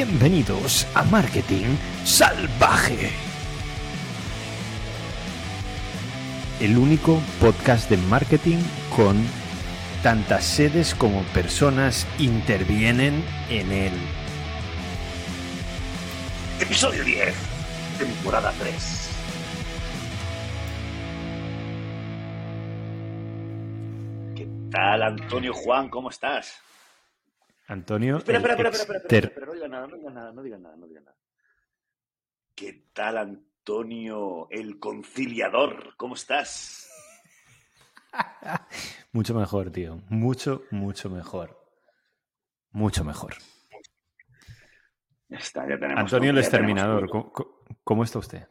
Bienvenidos a Marketing Salvaje. El único podcast de marketing con tantas sedes como personas intervienen en él. Episodio 10, temporada 3. ¿Qué tal, Antonio Juan? ¿Cómo estás? Antonio. Espera, espera, espera, espera, espera, espera, no digas nada, no digas nada, no digas nada, no digas nada. ¿Qué tal, Antonio, el conciliador? ¿Cómo estás? Mucho mejor, tío. Mucho, mucho mejor. Mucho mejor. Ya está, ya tenemos. Antonio el exterminador, todo. ¿cómo, cómo- cómo está usted?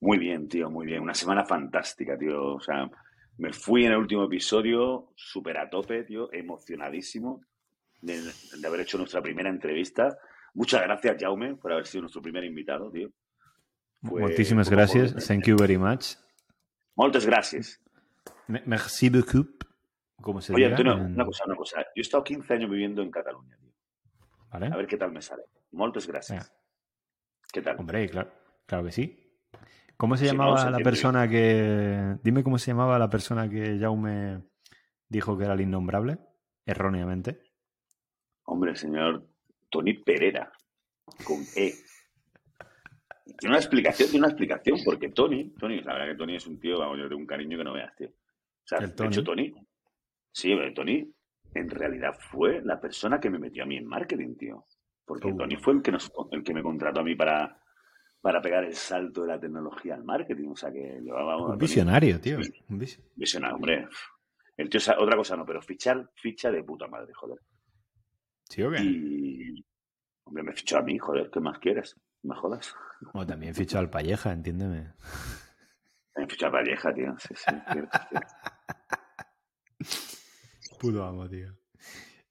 Muy bien, tío, muy bien. Una semana fantástica, tío. O sea, me fui en el último episodio súper a tope, tío, emocionadísimo de, de haber hecho nuestra primera entrevista. Muchas gracias, Jaume, por haber sido nuestro primer invitado, tío. Gracias. muy- Thank you very much. Moltes gracias. Me- Merci beaucoup. ¿Cómo se Oye, diga Antonio, una cosa, una cosa. Yo he estado 15 años viviendo en Cataluña, tío. ¿Vale? A ver qué tal me sale. Moltes gracias. Venga. ¿Qué tal? Hombre, claro, claro que sí. ¿Cómo se Si no, llamaba se la persona que... Dime cómo se llamaba la persona que Jaume dijo que era el innombrable, erróneamente. Hombre, señor Tony Pereira, con E. Tiene una explicación, tiene una explicación, porque Tony, Tony, la verdad que Tony es un tío, vamos, yo tengo un cariño que no veas, tío. O sea, El de hecho, Tony. Sí, pero Tony en realidad fue la persona que me metió a mí en marketing, tío. Porque Uh. Tony fue el que, nos, el que me contrató a mí para, para pegar el salto de la tecnología al marketing. O sea, que. Un visionario, tío. Un vis- Visionario, hombre. El tío, otra cosa no, pero fichar, ficha de puta madre, joder. ¿Sí o qué? Y. Hombre, me fichó a mí, joder, ¿qué más quieres? ¿Me jodas? O también fichó al Palleja, entiéndeme. Me fichó a Valleja, tío. Sí, sí, cierto. Puto amo, tío.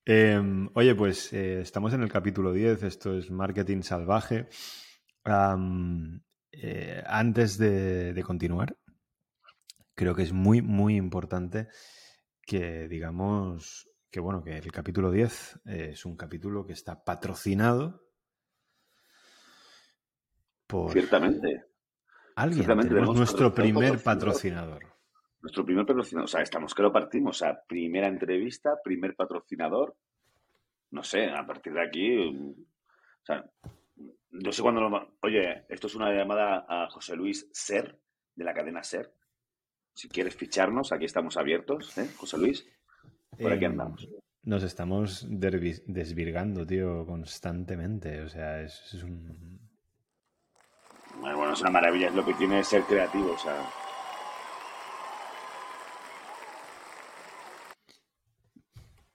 Eh, oye, pues eh, estamos en el capítulo 10, esto es Marketing Salvaje. Eh, antes de, de continuar, creo que es muy, muy importante que digamos que, bueno, que el capítulo 10 eh, es un capítulo que está patrocinado por Ciertamente. alguien. ciertamente Tenemos nuestro primer patrocinador. patrocinador. Nuestro primer patrocinador. O sea, estamos que lo partimos. O sea, primera entrevista, primer patrocinador. No sé, a partir de aquí. mm, O sea, no sé cuándo lo. Oye, esto es una llamada a José Luis Ser, de la cadena Ser. Si quieres ficharnos, aquí estamos abiertos, ¿eh, José Luis? Por aquí Em, andamos. Nos estamos desvirgando, tío, constantemente. O sea, es, es un... Bueno, bueno, es una maravilla, es lo que tiene ser creativo, o sea.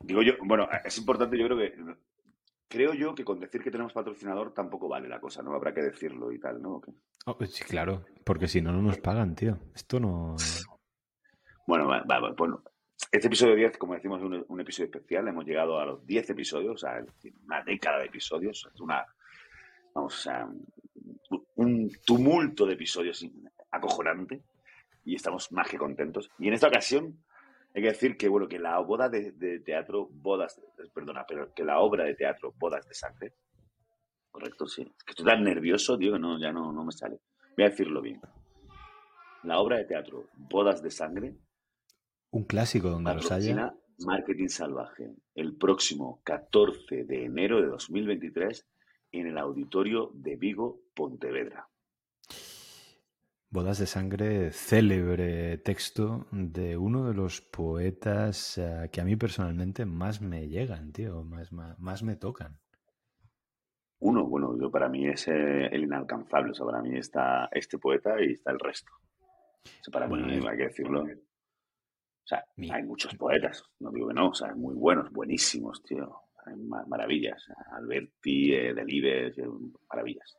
Digo yo, bueno, es importante, yo creo que. Creo yo que con decir que tenemos patrocinador tampoco vale la cosa, ¿no? Habrá que decirlo y tal, ¿no? Oh, sí, claro, porque si no, no nos pagan, tío. Esto no... Bueno, va, va, bueno. Este episodio 10, como decimos, es un, episodio especial. Hemos llegado a los 10 episodios, decir, una década de episodios. Una. Vamos, sea, un tumulto de episodios acojonante. Y estamos más que contentos. Y en esta ocasión, hay que decir que, bueno, que la boda de, de teatro, bodas, perdona, pero que la obra de teatro, bodas de sangre, correcto, sí. Es que estoy tan nervioso, tío, que no, ya no, no me sale. Voy a decirlo bien. La obra de teatro, bodas de sangre, Un clásico donde los haya. patrocina Marketing Salvaje el próximo 14 de enero de 2023 en el auditorio de Vigo, Pontevedra. Bodas de sangre, célebre texto de uno de los poetas eh, que a mí personalmente más me llegan, tío, más, más, más me tocan. Uno, bueno, yo para mí es eh, el inalcanzable, o sea, para mí está este poeta y está el resto. O sea, para Bueno, mí, hay que decirlo. O sea, hay muchos poetas, no digo que no, o sea, muy buenos, buenísimos, tío. Hay ma- maravillas. Alberti, eh, Delibes, eh, maravillas.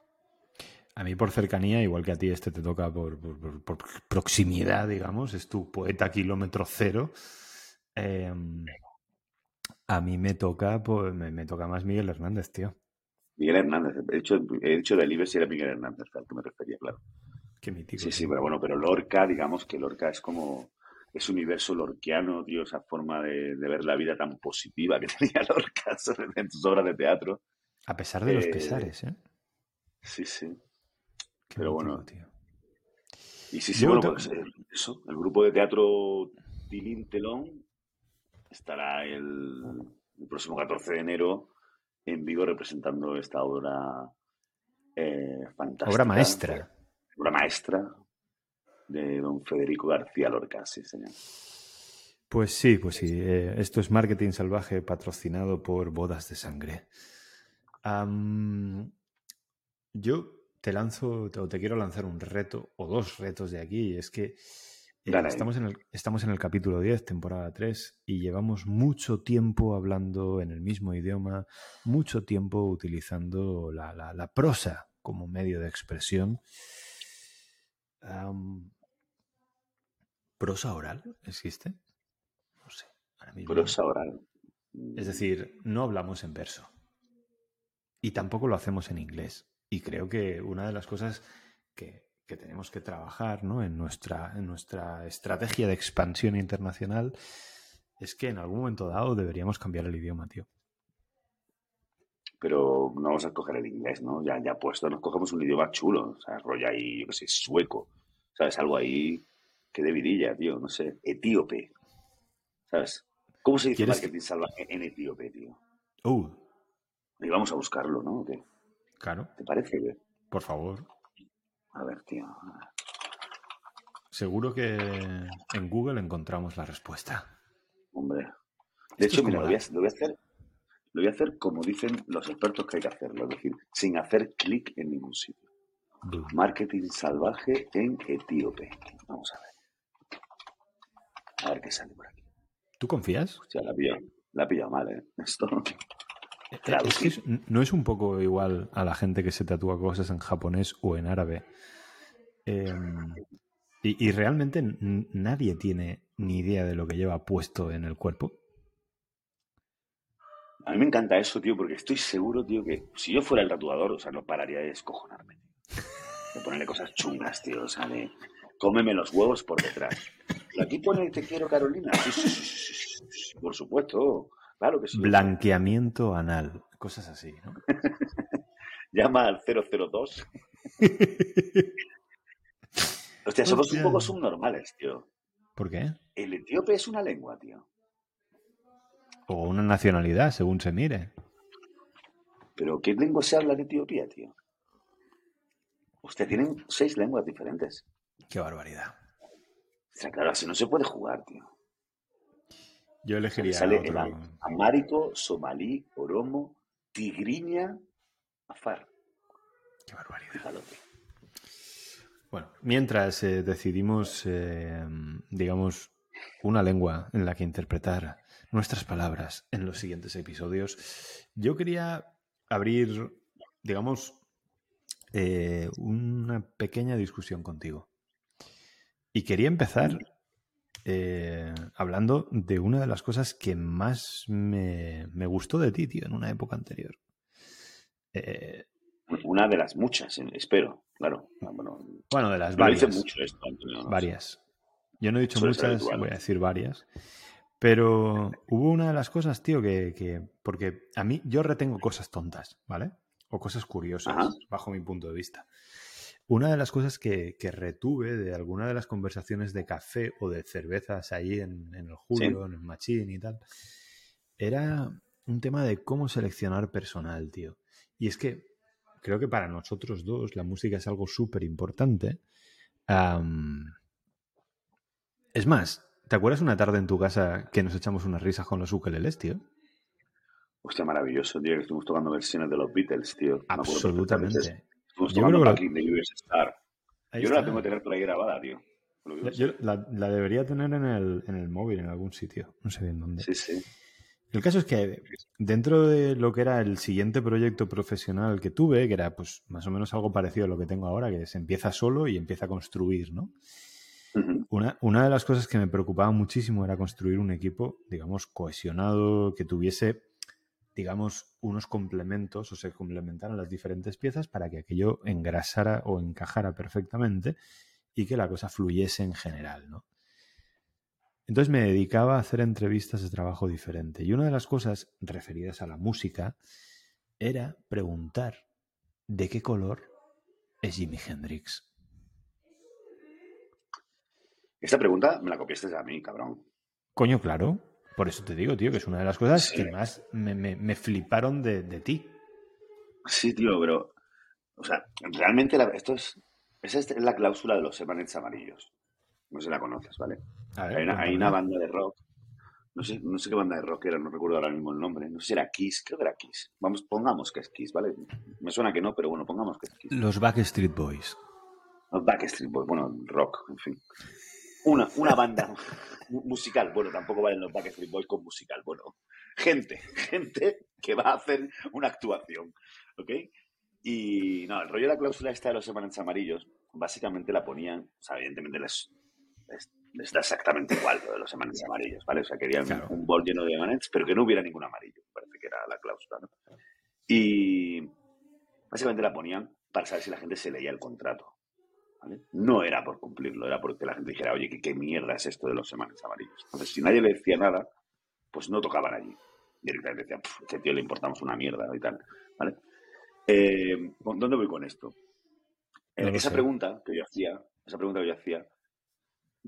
A mí por cercanía, igual que a ti este te toca por, por- por- por proximidad, digamos, es tu poeta kilómetro cero. Eh, a mí me toca, pues, me, me toca más Miguel Hernández, tío. Miguel Hernández, he dicho, he dicho Delibes y era Miguel Hernández, al que me refería, claro. Qué mítico. Sí, sí, pero bueno, pero Lorca, digamos que Lorca es como ese universo lorquiano, tío, esa forma de, de ver la vida tan positiva que tenía Lorca en sus obras de teatro. A pesar de los pesares, ¿eh? Sí, sí. Pero bueno. Tío. Y sí, sí, bueno, pues eso, el grupo de teatro Tilín Telón estará el, próximo 14 de enero en vivo representando esta obra eh, fantástica. Obra maestra. Obra maestra de don Federico García Lorca, sí, señor. Pues sí, pues sí. Eh, esto es Marketing Salvaje patrocinado por Bodas de Sangre. yo te lanzo o te quiero lanzar un reto o dos retos de aquí. Es que eh, estamos, en el, estamos en el capítulo 10, temporada 3, y llevamos mucho tiempo hablando en el mismo idioma, mucho tiempo utilizando la, prosa como medio de expresión. ¿Prosa oral existe? No sé. Prosa oral. Es decir, no hablamos en verso. Y tampoco lo hacemos en inglés. Y creo que una de las cosas que, tenemos que trabajar ¿no? en, nuestra, en nuestra estrategia de expansión internacional es que en algún momento dado deberíamos cambiar el idioma, tío. Pero no vamos a escoger el inglés, ¿no? Ya, ya puesto, nos cogemos un idioma chulo, o sea, rollo ahí, yo qué sé, sueco, ¿sabes? Algo ahí que de vidilla, tío, no sé, etíope, ¿sabes? ¿Cómo se dice marketing salvaje en etíope, tío? Uh. Y vamos a buscarlo, ¿no? Claro. ¿Te parece? Por favor. A ver, tío. Seguro que en Google encontramos la respuesta. Hombre. De hecho, mira, lo voy, a, hacer. Lo voy a hacer como dicen los expertos que hay que hacerlo, es decir, sin hacer clic en ningún sitio. Marketing salvaje en etíope. Vamos a ver. A ver qué sale por aquí. ¿Tú confías? Hostia, la ha pillado, mal, ¿eh? Esto. no es un poco igual a la gente que se tatúa cosas en japonés o en árabe. Em, y, realmente nadie tiene ni idea de lo que lleva puesto en el cuerpo. A mí me encanta eso, tío, porque estoy seguro, tío, que si yo fuera el tatuador, o sea, no pararía de descojonarme. De ponerle cosas chungas, tío, o sea, de cómeme los huevos por detrás. Y aquí pone te quiero, Carolina. Sí, sí, sí, por supuesto. Blanqueamiento anal, cosas así, ¿no? Llama al 002. Hostia, somos un poco subnormales, tío. ¿Por qué? El etíope es una lengua, tío. O una nacionalidad, según se mire. ¿Pero qué lengua se habla en Etiopía, tío? Usted tienen seis lenguas diferentes. Qué barbaridad. O sea, claro, así no se puede jugar, tío. Yo elegiría sale otro... amárico, somalí, oromo, tigriña, afar. Qué barbaridad. Bueno, mientras eh, decidimos, eh, digamos, una lengua en la que interpretar nuestras palabras en los siguientes episodios, yo quería abrir, digamos, eh, una pequeña discusión contigo. Y quería empezar eh, hablando de una de las cosas que más me, gustó de ti, tío, en una época anterior. Eh, una de las muchas, espero, claro. Bueno, de las varias. varias. Yo no he dicho muchas, voy a decir varias. Pero hubo una de las cosas, tío, que, Porque a mí, yo retengo cosas tontas, ¿vale? O cosas curiosas, bajo mi punto de vista. Una de las cosas que, retuve de alguna de las conversaciones de café o de cervezas ahí en, el Julio, en el Machín y tal, era un tema de cómo seleccionar personal, tío. Y es que creo que para nosotros dos la música es algo súper importante. es más, ¿te acuerdas una tarde en tu casa que nos echamos unas risas con los ukeleles, tío? Hostia, maravilloso, tío, que estuvimos tocando versiones de los Beatles, tío. Absolutamente. Yo creo que la... Star. Yo no la tengo que tener por ahí grabada, tío. Yo la, debería tener en el, en el móvil, en algún sitio. No sé bien dónde. Sí, sí. El caso es que dentro de lo que era el siguiente proyecto profesional que tuve, que era pues más o menos algo parecido a lo que tengo ahora, que se empieza solo y empieza a construir, ¿no? una, una, de las cosas que me preocupaba muchísimo era construir un equipo, digamos, cohesionado, que tuviese digamos, unos complementos o se complementaran las diferentes piezas para que aquello engrasara o encajara perfectamente y que la cosa fluyese en general, ¿no? Entonces me dedicaba a hacer entrevistas de trabajo diferente. Y una de las cosas referidas a la música era preguntar de qué color es Jimi Hendrix. Esta pregunta me la copiaste a mí, cabrón. Coño, claro. Por eso te digo, tío, que es una de las cosas que más me, fliparon de, ti. Sí, tío, pero. O sea, realmente esto es. Esa es la cláusula de los Emanets amarillos. No sé si la conoces, ¿vale? hay, una, banda de rock. No sé, no sé qué banda de rock era, no recuerdo ahora mismo el nombre. No sé si era Kiss, creo que era Kiss. Vamos, pongamos que es Kiss, ¿vale? Me suena que no, pero bueno, pongamos que es Kiss. Los Backstreet Boys. Los Backstreet Boys, bueno, rock, en fin. Una, una banda musical. Bueno, tampoco valen los Backstreet Boys con musical. Bueno, gente, gente que va a hacer una actuación. ¿Ok? Y no, el rollo de la cláusula esta de los semanas amarillos, básicamente la ponían, o sea, evidentemente les, les, da exactamente igual lo de los semanas amarillos, ¿vale? O sea, querían un bol lleno de emanets, pero que no hubiera ningún amarillo, parece que era la cláusula, ¿no? Y básicamente la ponían para saber si la gente se leía el contrato. No era por cumplirlo, era porque la gente dijera, oye, ¿qué, mierda es esto de los semanas amarillos? Entonces, si nadie le decía nada, pues no tocaban allí. Directamente decían, a este tío le importamos una mierda y tal. ¿Vale? Eh, ¿Dónde voy con esto? Eh, esa pregunta que yo hacía, esa pregunta que yo hacía,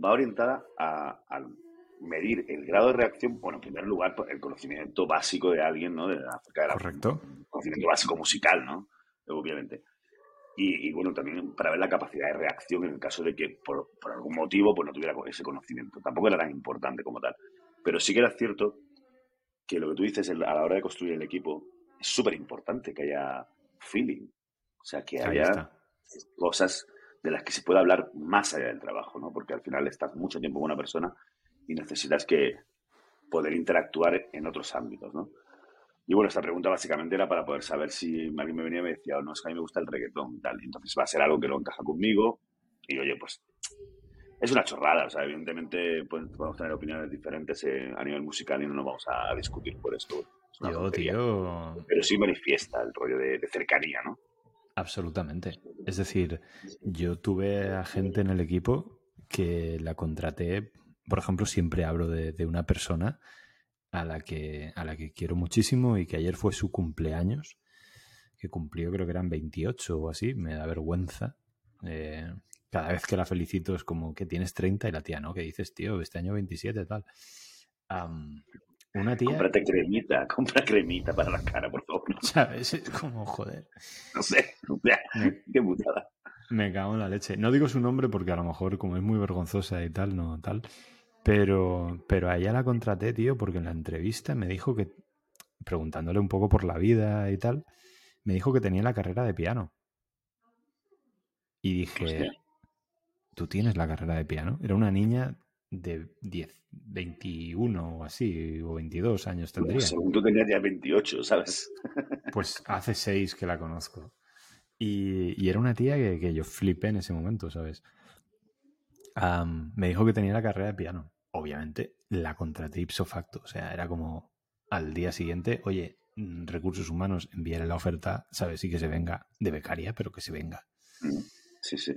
va orientada a, medir el grado de reacción, bueno, en primer lugar, el conocimiento básico de alguien, ¿no? De, acerca de Correcto. conocimiento básico musical, ¿no? Obviamente. Y, bueno, también para ver la capacidad de reacción en el caso de que por, algún motivo pues no tuviera ese conocimiento. Tampoco era tan importante como tal. Pero sí que era cierto que lo que tú dices a la hora de construir el equipo es súper importante que haya feeling. O sea, que haya cosas de las que se pueda hablar más allá del trabajo, ¿no? Porque al final estás mucho tiempo con una persona y necesitas que poder interactuar en otros ámbitos, ¿no? Y bueno, esta pregunta básicamente era para poder saber si alguien me venía y me decía, oh, no, es que a mí me gusta el reggaetón y tal. entonces va a ser algo que no encaja conmigo. Y oye, pues es una chorrada. O sea, evidentemente pues, podemos tener opiniones diferentes eh, a nivel musical y no nos vamos a discutir por esto. Yo, tío. Pero sí manifiesta el rollo de, cercanía, ¿no? Absolutamente. Es decir, yo tuve a gente en el equipo que la contraté, por ejemplo, siempre hablo de una persona a la que, a la que quiero muchísimo y que ayer fue su cumpleaños, que cumplió creo que eran 28 o así, me da vergüenza. Eh, cada vez que la felicito es como que tienes 30 y la tía, ¿no? Que dices, tío, este año 27 tal. una tía... Cómprate cremita, compra cremita para la cara, por favor. ¿Sabes? Es como, joder. No sé, qué putada. Me cago en la leche. No digo su nombre porque a lo mejor como es muy vergonzosa y tal, no tal. Pero, pero a ella la contraté, tío, porque en la entrevista me dijo que, preguntándole un poco por la vida y tal, me dijo que tenía la carrera de piano. Y dije, ¿tú tienes la carrera de piano? Era una niña de 10, 21 o así, o 22 años tendría. según tú tenías ya 28, ¿sabes? Pues hace 6 que la conozco. Y, era una tía que, que, yo flipé en ese momento, ¿sabes? me dijo que tenía la carrera de piano obviamente la contraté ipso facto. O sea, era como al día siguiente, oye, mm, recursos humanos, enviarle la oferta, ¿sabes? Sí que se venga de becaria, pero que se venga. Mm, sí, sí.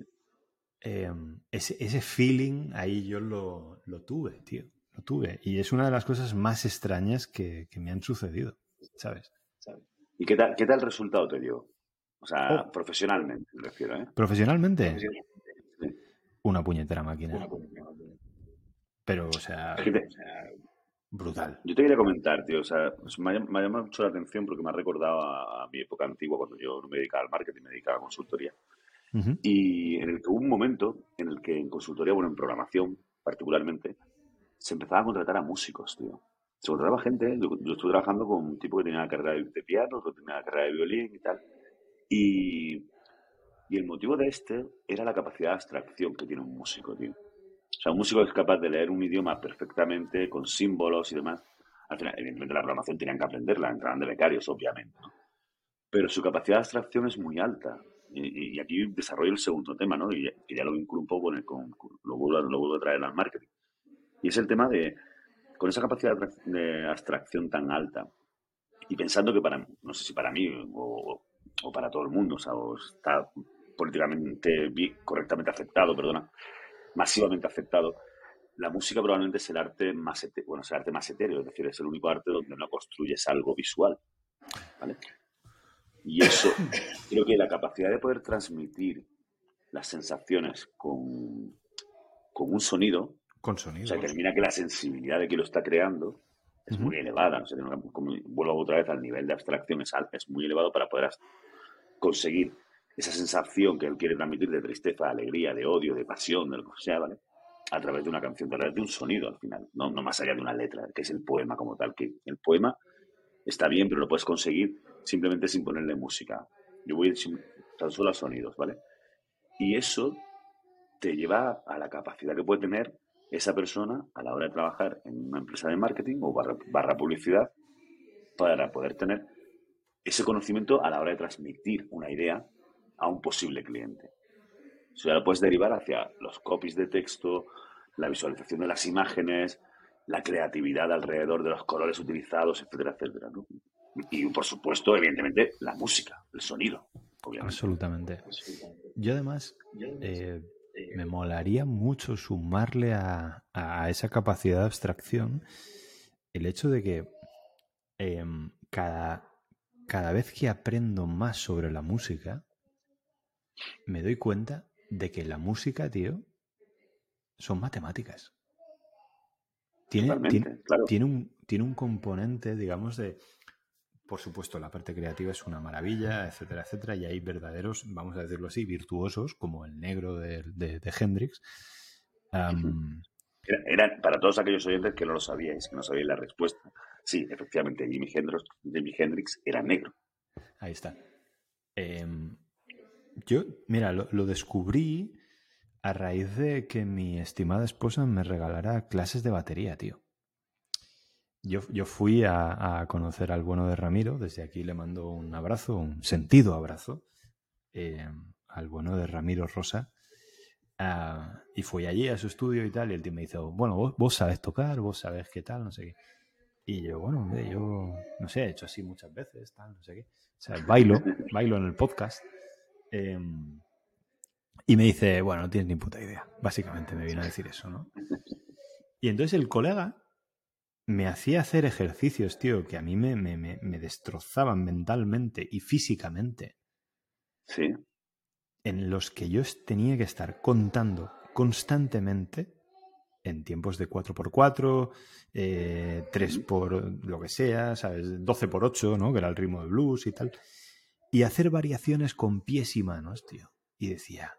Em, ese, ese, feeling ahí yo lo, lo, tuve, tío. Lo tuve. Y es una de las cosas más extrañas que, me han sucedido, ¿sabes? ¿Y qué tal, qué tal resultado te dio? O sea, oh. profesionalmente, me refiero, ¿eh? ¿Profesionalmente? Una puñetera máquina. Una puñetera máquina. Pero, o sea, brutal. Yo te quería comentar, tío, o sea, pues me ha, llamado mucho la atención porque me ha recordado a, mi época antigua cuando yo no me dedicaba al marketing, me dedicaba a consultoría. Y en el que hubo un momento en el que en consultoría, bueno, en programación particularmente, se empezaba a contratar a músicos, tío. Se contrataba gente, yo, estuve trabajando con un tipo que tenía la carrera de, piano, otro tenía la carrera de violín y tal. Y, y el motivo de este era la capacidad de abstracción que tiene un músico, tío. O sea, un músico es capaz de leer un idioma perfectamente, con símbolos y demás. Al final, evidentemente, la programación tenían que aprenderla, entraban de becarios, obviamente. Pero su capacidad de abstracción es muy alta. Y, aquí desarrollo el segundo tema, ¿no? Y que ya lo vinculo un poco con, el, con, lo, vuelvo, lo vuelvo a traer al marketing. Y es el tema de, con esa capacidad de abstracción tan alta, y pensando que para, no sé si para mí o, o para todo el mundo, o sea, o está políticamente correctamente aceptado, perdona, masivamente afectado, la música probablemente es el arte más, bueno, es el arte más etéreo, es decir, es el único arte donde no construyes algo visual. ¿vale? Y eso, creo que la capacidad de poder transmitir las sensaciones con, con un sonido, con sonido. O sea, termina que la sensibilidad de que lo está creando es muy elevada. O sea, como, vuelvo otra vez al nivel de abstracción, es, es muy elevado para poder conseguir esa sensación que él quiere transmitir de tristeza, alegría, de odio, de pasión, de lo que sea, ¿vale? A través de una canción, a través de un sonido al final, no, no más allá de una letra, que es el poema como tal, que el poema está bien, pero lo puedes conseguir simplemente sin ponerle música. Yo voy tan solo a sonidos, ¿vale? Y eso te lleva a la capacidad que puede tener esa persona a la hora de trabajar en una empresa de marketing o barra, publicidad para poder tener ese conocimiento a la hora de transmitir una idea a un posible cliente. Eso ya lo puedes derivar hacia los copies de texto, la visualización de las imágenes, la creatividad alrededor de los colores utilizados, etcétera, etcétera. Y, por supuesto, evidentemente, la música, el sonido. Absolutamente. Yo además eh, me molaría mucho sumarle a, esa capacidad de abstracción el hecho de que em, cada, cada vez que aprendo más sobre la música, me doy cuenta de que la música, tío, son matemáticas. Tiene, tiene, un, tiene un componente, digamos, de... Por supuesto, la parte creativa es una maravilla, etcétera, etcétera, y hay verdaderos, vamos a decirlo así, virtuosos, como el negro de, de, Hendrix. era, para todos aquellos oyentes que no lo sabíais, que no sabíais la respuesta. Sí, efectivamente, Jimi Hendrix, Jimi Hendrix era negro. Ahí está. Em, yo, mira, lo, descubrí a raíz de que mi estimada esposa me regalara clases de batería, tío. Yo, yo fui a, conocer al bueno de Ramiro, desde aquí le mando un abrazo, un sentido abrazo, eh, al bueno de Ramiro Rosa, ah, y fui allí a su estudio y tal, y el tío me dice, bueno, vos, vos sabes tocar, vos sabes qué tal, no sé qué. Y yo, bueno, hombre, yo, no sé, he hecho así muchas veces, tal, no sé qué. O sea, bailo, bailo en el podcast. Em, y me dice, bueno, no tienes ni puta idea. Básicamente me vino a decir eso, ¿no? Y entonces el colega me hacía hacer ejercicios, tío, que a mí me, me, me destrozaban mentalmente y físicamente. Sí. En los que yo tenía que estar contando constantemente en tiempos de 4x4, eh, 3 por lo que sea, ¿sabes? 12 por 8, ¿no? Que era el ritmo de blues y tal y hacer variaciones con pies y manos, tío. Y decía,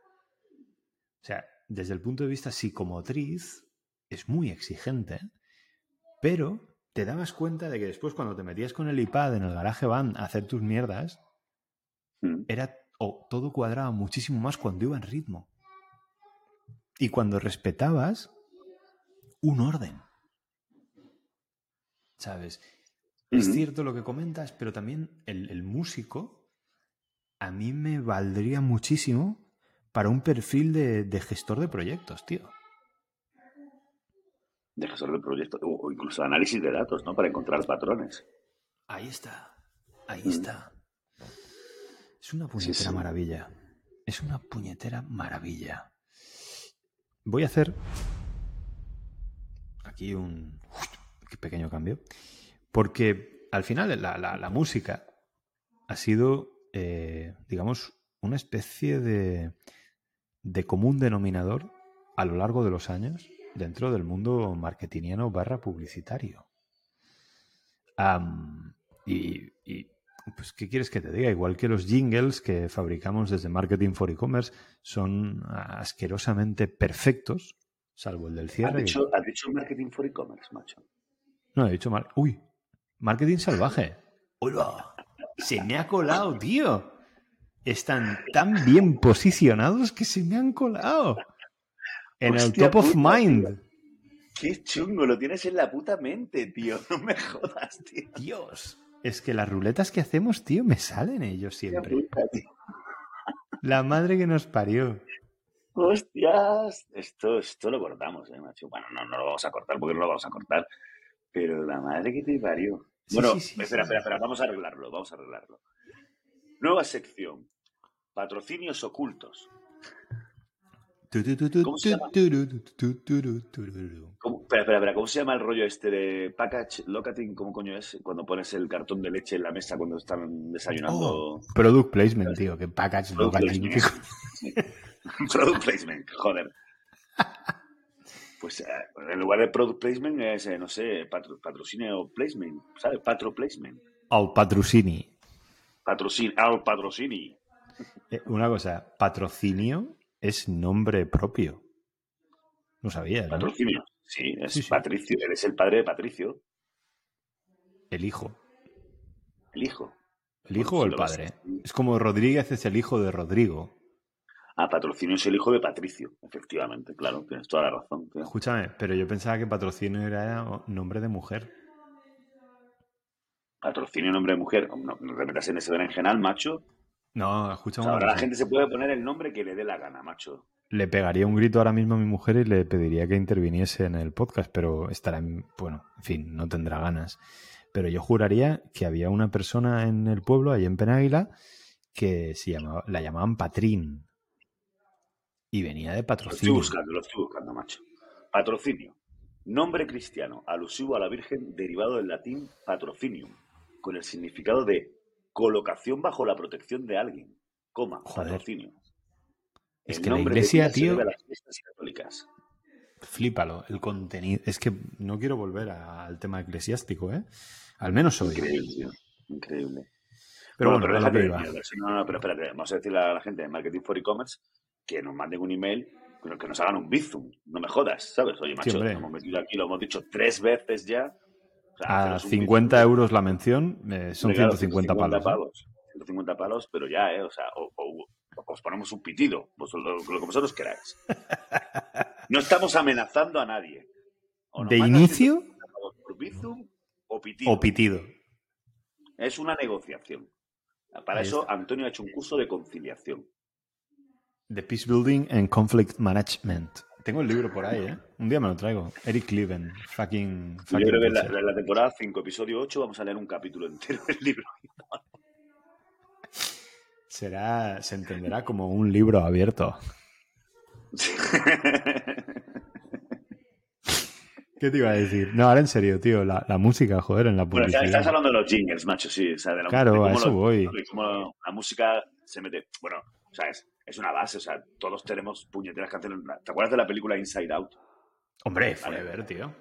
o sea, desde el punto de vista psicomotriz, es muy exigente, pero te dabas cuenta de que después cuando te metías con el iPad en el garaje van a hacer tus mierdas, mm. era o todo cuadraba muchísimo más cuando iba en ritmo. Y cuando respetabas un orden. ¿Sabes? Es cierto lo que comentas, pero también el músico a mí me valdría muchísimo para un perfil de, gestor de proyectos, tío. De gestor de proyectos, o incluso análisis de datos, ¿no? Para encontrar patrones. Ahí está, ahí mm. está. Es una puñetera maravilla. Es una puñetera maravilla. Voy a hacer aquí un pequeño cambio. Porque al final la música ha sido eh, digamos, una especie de, de común denominador a lo largo de los años dentro del mundo marketingiano barra publicitario. y, pues, ¿qué quieres que te diga? Igual que los jingles que fabricamos desde Marketing for E-Commerce son asquerosamente perfectos, salvo el del cierre. ¿Has dicho, Marketing for E-Commerce, macho? No, he dicho... Uy, Marketing Salvaje. ¡Hola! Se me ha colado, tío. Están tan bien posicionados que se me han colado. En el top of mind. Qué chungo, lo tienes en la puta mente, tío. No me jodas, tío. Dios. Es que las ruletas que hacemos, tío, me salen ellos siempre. La madre que nos parió. Hostias. Esto, esto lo cortamos, eh, macho. Bueno, no, no lo vamos a cortar porque no lo vamos a cortar. Pero la madre que te parió. Bueno, espera, espera, espera, vamos a arreglarlo, vamos a arreglarlo. Nueva sección, patrocinios ocultos. ¿Cómo se llama? ¿Cómo? Espera, espera, espera. ¿Cómo se llama el rollo este de package locating? ¿Cómo coño es? Cuando pones el cartón de leche en la mesa cuando están desayunando. Oh, product placement, tío. Que package Product locating. placement. Product placement, joder. Pues eh, en lugar de product placement es, eh, no sé, patro, patrocinio placement, ¿sabes? Patro placement. Al patrocini. Patrocin, al patrocini. Eh, Una cosa, patrocinio es nombre propio. No sabía, ¿no? Patrocinio. Sí, es Sí, sí. Patricio. Eres el padre de Patricio, El hijo. el hijo. ¿El hijo o el lo vas- padre? Es como Rodríguez es el hijo de Rodrigo. Ah, Patrocinio es el hijo de Patricio, efectivamente, claro, tienes toda la razón. tío. Escúchame, pero yo pensaba que patrocinio era nombre de mujer. Patrocinio, nombre de mujer. No, no te metas en ese berenjenal, macho. No, O escúchame. sea, ahora la gente se puede poner el nombre que le dé la gana, macho. Le pegaría un grito ahora mismo a mi mujer y le pediría que interviniese en el podcast, pero estará en, bueno, en fin, no tendrá ganas. Pero yo juraría que había una persona en el pueblo, ahí en Penáguila, que se llamaba, la llamaban Patrín. Y venía de Lo estoy patrocinio. buscando, lo estoy buscando, macho. Patrocinio. Nombre cristiano, alusivo a la Virgen, derivado del latín patrocinium, con el significado de colocación bajo la protección de alguien, coma, Joder. patrocinio. Es El que la iglesia, se tío- a las fiestas católicas. Flípalo, el contenido. Es que no quiero volver a- al tema eclesiástico, ¿eh? Al menos hoy. Increíble, tío. Increíble. Pero Bueno, bueno, lo déjate pero espérate, vamos a decirle a la gente de Marketing for E-Commerce que nos manden un email, pero que nos hagan un bizum. No me jodas, ¿sabes? Oye, macho, hemos metido aquí, lo hemos dicho tres veces ya. O sea, A haceros un 50 bizum. euros la mención eh, son Hombre, claro, 150 palos. ¿eh? palos. 150 palos, pero ya, ¿eh? O sea, o, o- o os ponemos un pitido, vos- lo, lo que vosotros queráis. No estamos amenazando a nadie. ¿De inicio 150 palos por bizum o pitido. o pitido? Es una negociación. Para Ahí eso está. Antonio ha hecho un curso de conciliación. The Peace Building and Conflict Management. Tengo el libro por ahí, ¿eh? Un día me lo traigo. Eric Cleven. Fucking. Yo creo que en la, bullshit. en la temporada 5, episodio 8, vamos a leer un capítulo entero del libro. Será, se entenderá como un libro abierto. ¿Qué te iba a decir? No, ahora en serio, tío. La, la música, joder, en la bueno, publicidad. estás hablando de los jingles, macho, sí. O sea, de la, Claro, de cómo a eso lo- voy. cómo la música se mete. Bueno, o sea, es, una base. O sea, todos tenemos puñeteras canciones. ¿Te acuerdas de la película Inside Out? Hombre, forever, tío.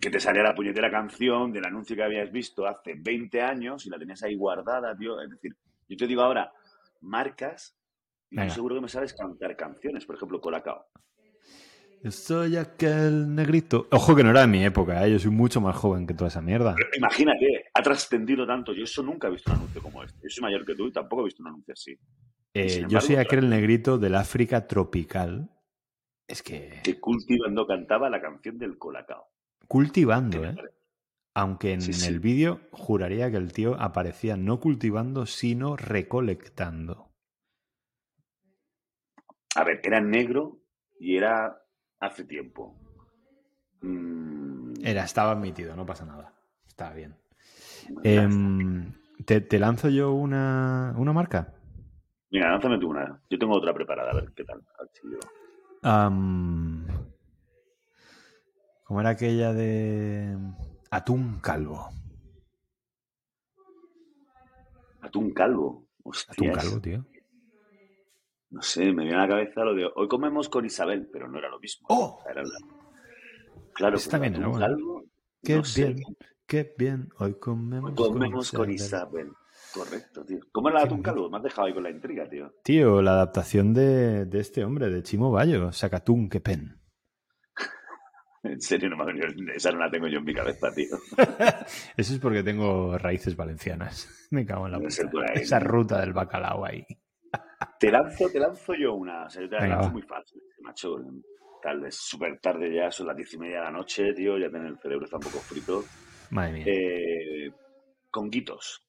Que te salía la puñetera canción del anuncio que habías visto hace 20 años y la tenías ahí guardada, tío. Es decir, yo te digo ahora, marcas, y Venga. yo seguro que me sabes cantar canciones. Por ejemplo, Colacao. Yo soy aquel negrito. Ojo que no era de mi época, ¿eh? Yo soy mucho más joven que toda esa mierda. Pero imagínate, ha trascendido tanto. Yo eso nunca he visto un anuncio como este. Yo soy mayor que tú y tampoco he visto un anuncio así. Eh, yo soy aquel negrito del África tropical. Es que. Que cultivando cantaba la canción del Colacao. Cultivando, ¿eh? Aunque en Sí, sí. el vídeo juraría que el tío aparecía no cultivando, sino recolectando. A ver, era negro y era hace tiempo. Mm, Era, estaba admitido, no pasa nada. Estaba bien. Em, ¿te, te lanzo yo una, una marca? Mira, lánzame tú una. Yo tengo otra preparada, a ver qué tal. A ver si yo- Am, ¿Cómo era aquella de Atún Calvo? Atún calvo. Atún. Calvo, tío. No sé, me viene a la cabeza lo de hoy comemos con Isabel, pero no era lo mismo. ¡Oh! O sea, era la- Claro, pero también atún era buena. calvo, Qué no sé. bien, qué bien. Hoy comemos, Hoy comemos con Isabel. Isabel. Correcto, tío. ¿Cómo Qué atún bonito. calvo? Me has dejado ahí con la intriga, tío. Tío, la adaptación de, de este hombre, de Chimo Bayo, Sacatún, qué pen. En serio, no me ha venido. Esa no la tengo yo en mi cabeza, tío. Eso es porque tengo raíces valencianas. Me cago en la ser puta. Esa ¿no? ruta del bacalao ahí. Te lanzo, te lanzo yo una. O sea, yo te la Venga, lanzo va. muy fácil, macho. Tal, es súper tarde ya, son las diez y media de la noche, tío. Ya tengo el cerebro está un poco frito. Madre mía. Eh, conguitos.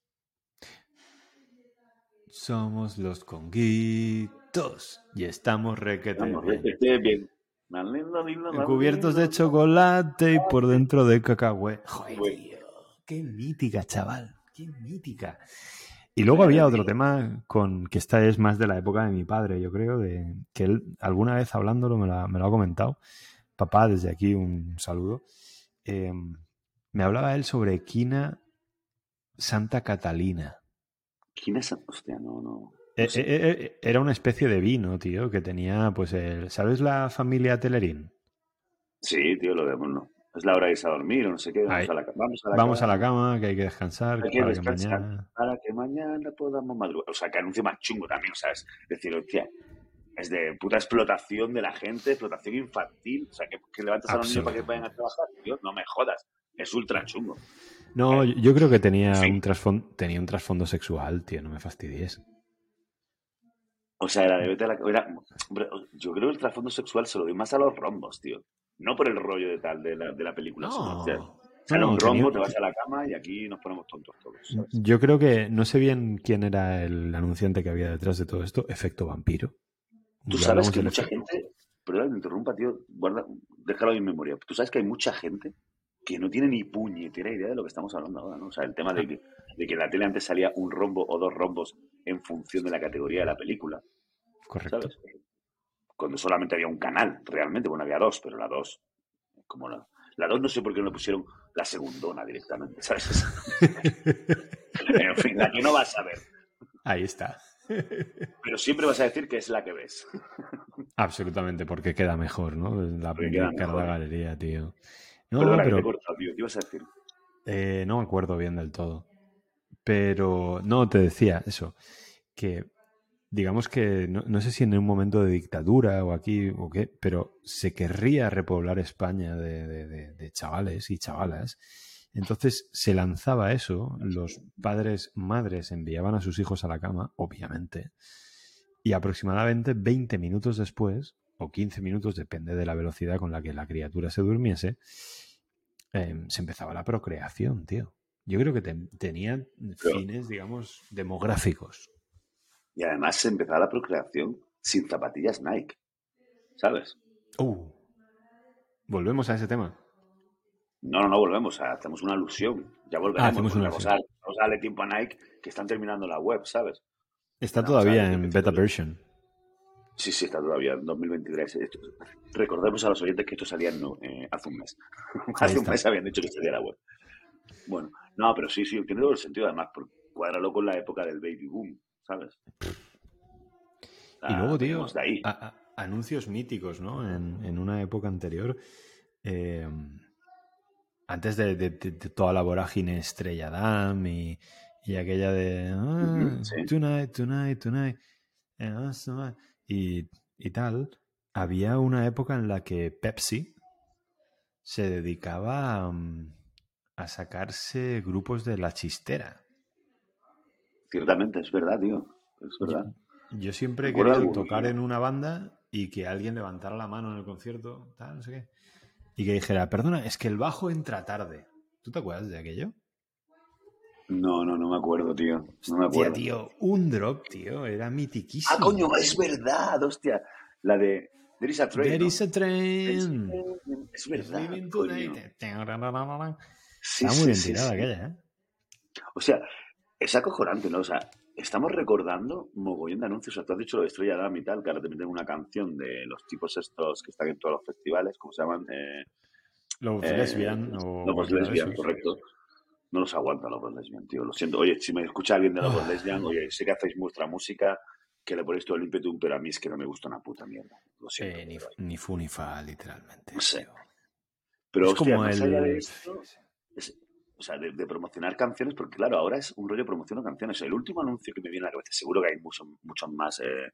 Somos los conguitos y estamos requete bien. bien. Cubiertos de chocolate y por dentro de cacahuete. Joder, Bueno. tío. Qué mítica, chaval. Qué mítica. Y luego había otro tema con que esta es más de la época de mi padre, yo creo, de que él alguna vez hablándolo me, me lo ha comentado. Papá, desde aquí un saludo. Em, me hablaba él sobre quina Santa Catalina. ¿Quién es? Hostia, no, no. Eh, eh, eh, era una especie de vino, tío, que tenía, pues, el, ¿sabes la familia Telerín? Sí, tío, lo vemos, ¿no? Es la hora de irse a dormir o no sé qué. Vamos, a la, vamos, a la, vamos cama. a la, cama. que hay que descansar. Hay que para descansar que mañana... para que mañana podamos madrugar. O sea, que anuncio más chungo también, ¿sabes? Es decir, hostia, es de puta explotación de la gente, explotación infantil. O sea, que, que levantas a los niños para que vayan a trabajar. Tío, no me jodas. Es ultra chungo. No, yo creo que tenía, sí. un trasfondo, tenía un trasfondo sexual, tío, no me fastidies. O sea, era de vete a la... Era, hombre, yo creo que el trasfondo sexual se lo doy más a los rombos, tío. No por el rollo de tal de la, de la película. No. Sino, o sea, no, un rombo, tenía... te vas a la cama y aquí nos ponemos tontos todos. ¿sabes? Yo creo que no sé bien quién era el anunciante que había detrás de todo esto. Efecto vampiro. Tú ya sabes que mucha efecto. gente... Perdón, me interrumpa, tío. Guarda, déjalo en memoria. Tú sabes que hay mucha gente que no tiene ni puñetera idea de lo que estamos hablando ahora, ¿no? O sea, el tema de que, de que en la tele antes salía un rombo o dos rombos en función de la categoría de la película. Correcto. ¿Sabes? Cuando solamente había un canal, realmente, bueno, había dos, pero la dos, como la, la dos no sé por qué no le pusieron la segundona directamente, ¿sabes? en fin, la que no vas a ver. Ahí está. Pero siempre vas a decir que es la que ves. Absolutamente, porque queda mejor, ¿no? La primera cara de la galería, tío. No, Perdona, pero... que te he cortado, tío. ¿Qué ibas a decir? Eh, no me acuerdo bien del todo. Pero no, te decía eso, que digamos que no, no, sé si en un momento de dictadura o aquí o qué, pero se querría repoblar España de, de, de, de chavales y chavalas. Entonces se lanzaba eso, los padres, madres enviaban a sus hijos a la cama, obviamente, y aproximadamente 20 minutos después, o 15 minutos, depende de la velocidad con la que la criatura se durmiese, eh, se empezaba la procreación, tío. Yo creo que te, tenían fines, digamos, demográficos. Y además se empezaba la procreación sin zapatillas Nike. ¿Sabes? Uh. Volvemos a ese tema. No, no, no volvemos. Hacemos una alusión. Ya volveremos. Ah, hacemos una vamos, a, vamos a darle tiempo a Nike que están terminando la web, ¿sabes? Está no, todavía en beta version. Sí, sí, está todavía en 2023. Esto, recordemos a los oyentes que esto salía no, eh, hace un mes. hace un mes habían dicho que salía la web. Bueno, no, pero sí, sí, tiene todo el sentido. Además, cuadrarlo con la época del baby boom, ¿sabes? Y luego, tío, a, a, anuncios míticos, ¿no? En, en, una época anterior, eh, antes de, de, de, toda la vorágine Estrella Damm y, y aquella de ah, sí. Tonight, Tonight, Tonight, y, y tal, había una época en la que Pepsi se dedicaba a, a sacarse grupos de la chistera. Ciertamente, es verdad, tío. Es verdad. Yo, yo siempre he querido tocar en una banda y que alguien levantara la mano en el concierto, tal, no sé qué. Y que dijera, perdona, es que el bajo entra tarde. ¿Tú te acuerdas de aquello? No, no, no me acuerdo, tío. No me acuerdo. Hostia, tío, un drop, tío, era mitiquísimo. Ah, coño, es verdad, hostia. La de There is a train. There is a train. Es verdad. Sí, Está muy bien sí, aquella, ¿eh? O sea, es acojonante, ¿no? O sea, estamos recordando mogollón de anuncios. O sea, tú has dicho lo de Estrella Damm y tal, que ahora te meten una canción de los tipos estos que están en todos los festivales, ¿cómo se llaman? Eh, los eh, lesbian o... Los lesbian, correcto. No los aguanto los lesbian, tío. Lo siento. Oye, si me escucha alguien de los oh. lesbian, oye, sé que hacéis vuestra música, que le ponéis todo el ímpetu, pero a mí es que no me gusta una puta mierda. Lo siento. Eh, ni, ni, fu ni fa, literalmente. No sé. Pero, es hostia, como más el... allá de esto... Es, o sea, de, de, promocionar canciones, porque claro, ahora es un rollo promociono canciones. El último anuncio que me viene a la cabeza, seguro que hay muchos muchos más eh,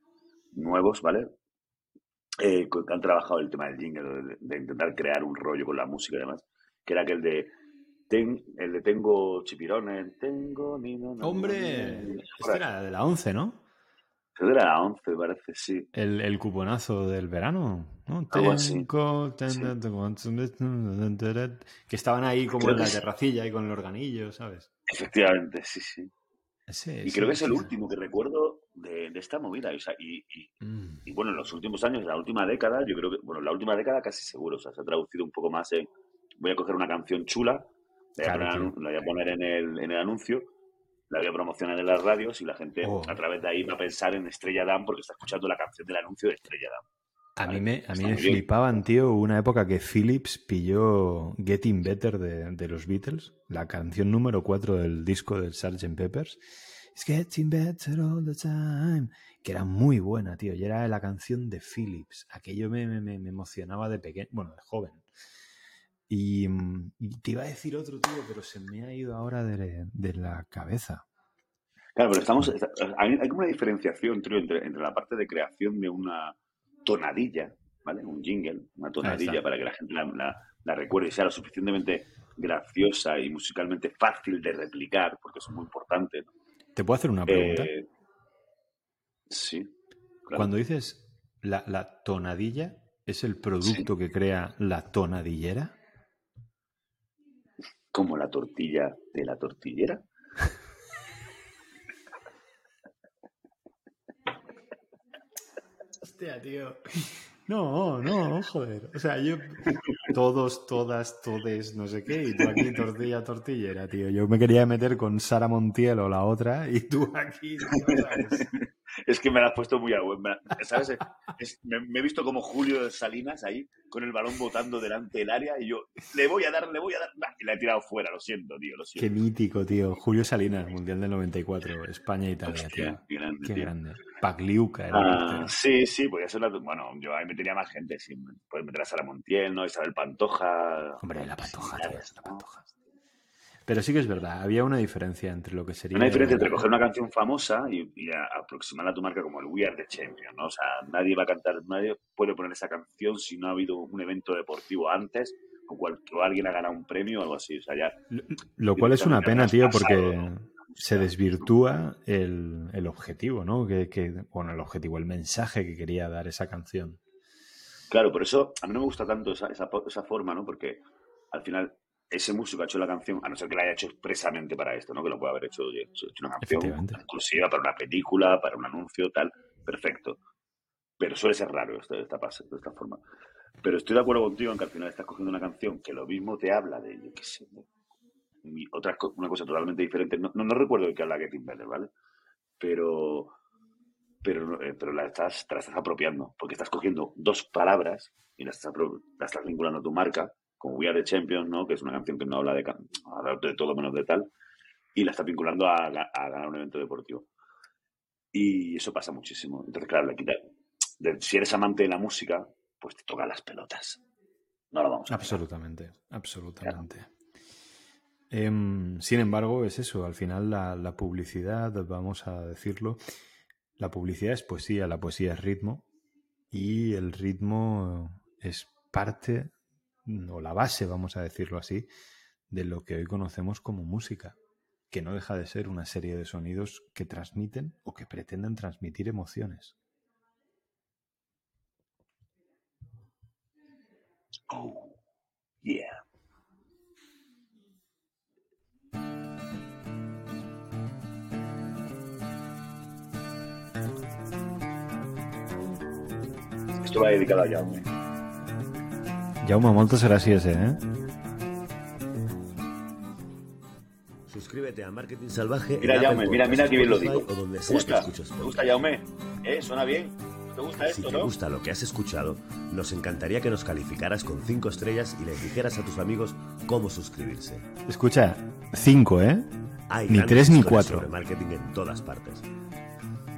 nuevos, ¿vale? Eh, que han trabajado el tema del jingle, de, de, intentar crear un rollo con la música y demás, que era aquel de ten, el de tengo chipirones, tengo ni no, no Hombre, no, este era de la 11, ¿no? Que era la 11, parece, sí. El, el cuponazo del verano, ¿no? Algo así. Que estaban ahí como creo en la terracilla y con el organillo, ¿sabes? Efectivamente, sí, sí. Ese, y creo que es el último que recuerdo de, de esta movida. O sea, y, y, Mm. y, bueno, en los últimos años, la última década, yo creo que, bueno, en la última década casi seguro, o sea, se ha traducido un poco más en, voy a coger una canción chula, la voy, Claro, poner, la voy a poner en el, en el anuncio la voy a promocionar en las radios y la gente Oh. a través de ahí va a pensar en Estrella Damm porque está escuchando la canción del anuncio de Estrella Damm. A mí me, a mí me flipaban, tío, una época que Philips pilló Getting Better de, de los Beatles, la canción número 4 del disco del Sgt. Peppers. It's getting better all the time. Que era muy buena, tío. Y era la canción de Philips. Aquello me, me- me- me emocionaba de pequeño, bueno, de joven. Y, mm, y te iba a decir otro, tío, pero se me ha ido ahora de, de la cabeza. Claro, pero estamos, está- hay, hay como una diferenciación tío, entre, entre la parte de creación de una tonadilla, ¿vale? Un jingle, una tonadilla para que la gente la, la- la recuerde y sea lo suficientemente graciosa y musicalmente fácil de replicar, porque eso es muy importante. ¿no? ¿Te puedo hacer una pregunta? Eh, sí. claro. Cuando dices la, la tonadilla, ¿es el producto que crea la tonadillera? Como la tortilla de la tortillera. Hostia, tío. No, no, joder. O sea, yo. Todos, todas, todes, no sé qué. Y tú aquí, tortilla, tortillera, tío. Yo me quería meter con Sara Montiel o la otra. Y tú aquí, tío, ¿sabes? Es que me la has puesto muy a la- ¿Sabes? Es- me, me he visto como Julio Salinas ahí con el balón botando delante del área y yo le voy a dar, le voy a dar. Y la he tirado fuera, lo siento, tío, lo Qué siento. mítico, tío. Julio Salinas, Mundial del 94. España-Italia, Hostia, tío. qué grande, Qué tío. grande. Pagliuca era Ah, sí, sí, podía ser una. Bueno, yo ahí metería más gente. Sí. Puedes meter a Sara Montiel, ¿no? Isabel Pantoja. Hombre, la pantoja, tío. similares, La pantoja. Pero sí que es verdad, había una diferencia entre lo que sería. Una diferencia entre coger una canción famosa y, y a- aproximarla a tu marca como el We Are the Champion, ¿no? O sea, nadie va a cantar, nadie puede poner esa canción si no ha habido un evento deportivo antes o, cual- o alguien ha ganado un premio o algo así. O sea, ya Lo- Lo cual es una pena, tío, porque pasado, ¿no? se desvirtúa el, el objetivo, ¿no? Que, que- bueno, el objetivo, el mensaje que quería dar esa canción. Claro, por eso a mí no me gusta tanto esa, esa, esa forma, ¿no? Porque al final ese músico ha hecho la canción, a no ser que la haya hecho expresamente para esto, ¿no? Que lo puede haber hecho, hecho una canción exclusiva para una película, para un anuncio, tal, perfecto. Pero suele ser raro esto de esta, pase- de esta forma. Pero estoy de acuerdo contigo en que al final estás cogiendo una canción que lo mismo te habla de, yo qué sé, de- otra, una cosa totalmente diferente. No, no, no recuerdo de qué habla Getting Better, ¿vale? Pero, pero, eh, pero la, estás, te la estás apropiando, porque estás cogiendo dos palabras y las estás, las estás vinculando a tu marca, como We Are the Champions, ¿no? Que es una canción que no habla de, de todo menos de tal, y la estás vinculando a, a ganar un evento deportivo. Y eso pasa muchísimo. Entonces, claro, le quita, de- si eres amante de la música, pues te toca las pelotas. No lo vamos a. Absolutamente, absolutamente. Em, sin embargo, es eso, al final la, la publicidad, vamos a decirlo, la publicidad es poesía, la poesía es ritmo y el ritmo es parte, o la base, vamos a decirlo así, de lo que hoy conocemos como música, que no deja de ser una serie de sonidos que transmiten o que pretenden transmitir emociones. Oh, yeah. Esto va dedicado a Jaume. Jaume, moltes gràcies, eh? Suscríbete a Marketing Salvaje. Mira, Jaume, mira, mira qué bien lo digo. ¿Te gusta? escuches ¿Te gusta, Jaume? ¿Eh? ¿Suena bien? ¿Te gusta Si esto, te no? gusta lo que has escuchado, nos encantaría que nos calificaras con 5 estrellas y les dijeras a tus amigos cómo suscribirse. Escucha, cinco, ¿eh? Hay Ni grandes tres ni historias cuatro. sobre marketing en todas partes.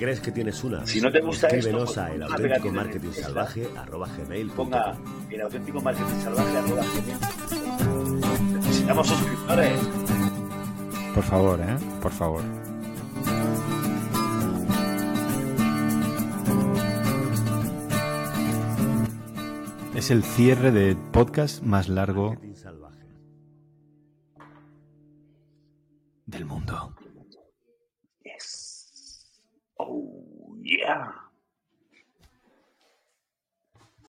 ¿Crees que tienes una? Si no te gusta Escríbenos esto, a pues, el auténtico marketing salvaje arroba gmail Ponga el auténtico marketing salvaje arroba gmail. Necesitamos suscriptores. Por favor, ¿eh? Por favor. Es el cierre de podcast más largo Marketing salvaje. del mundo. Yeah.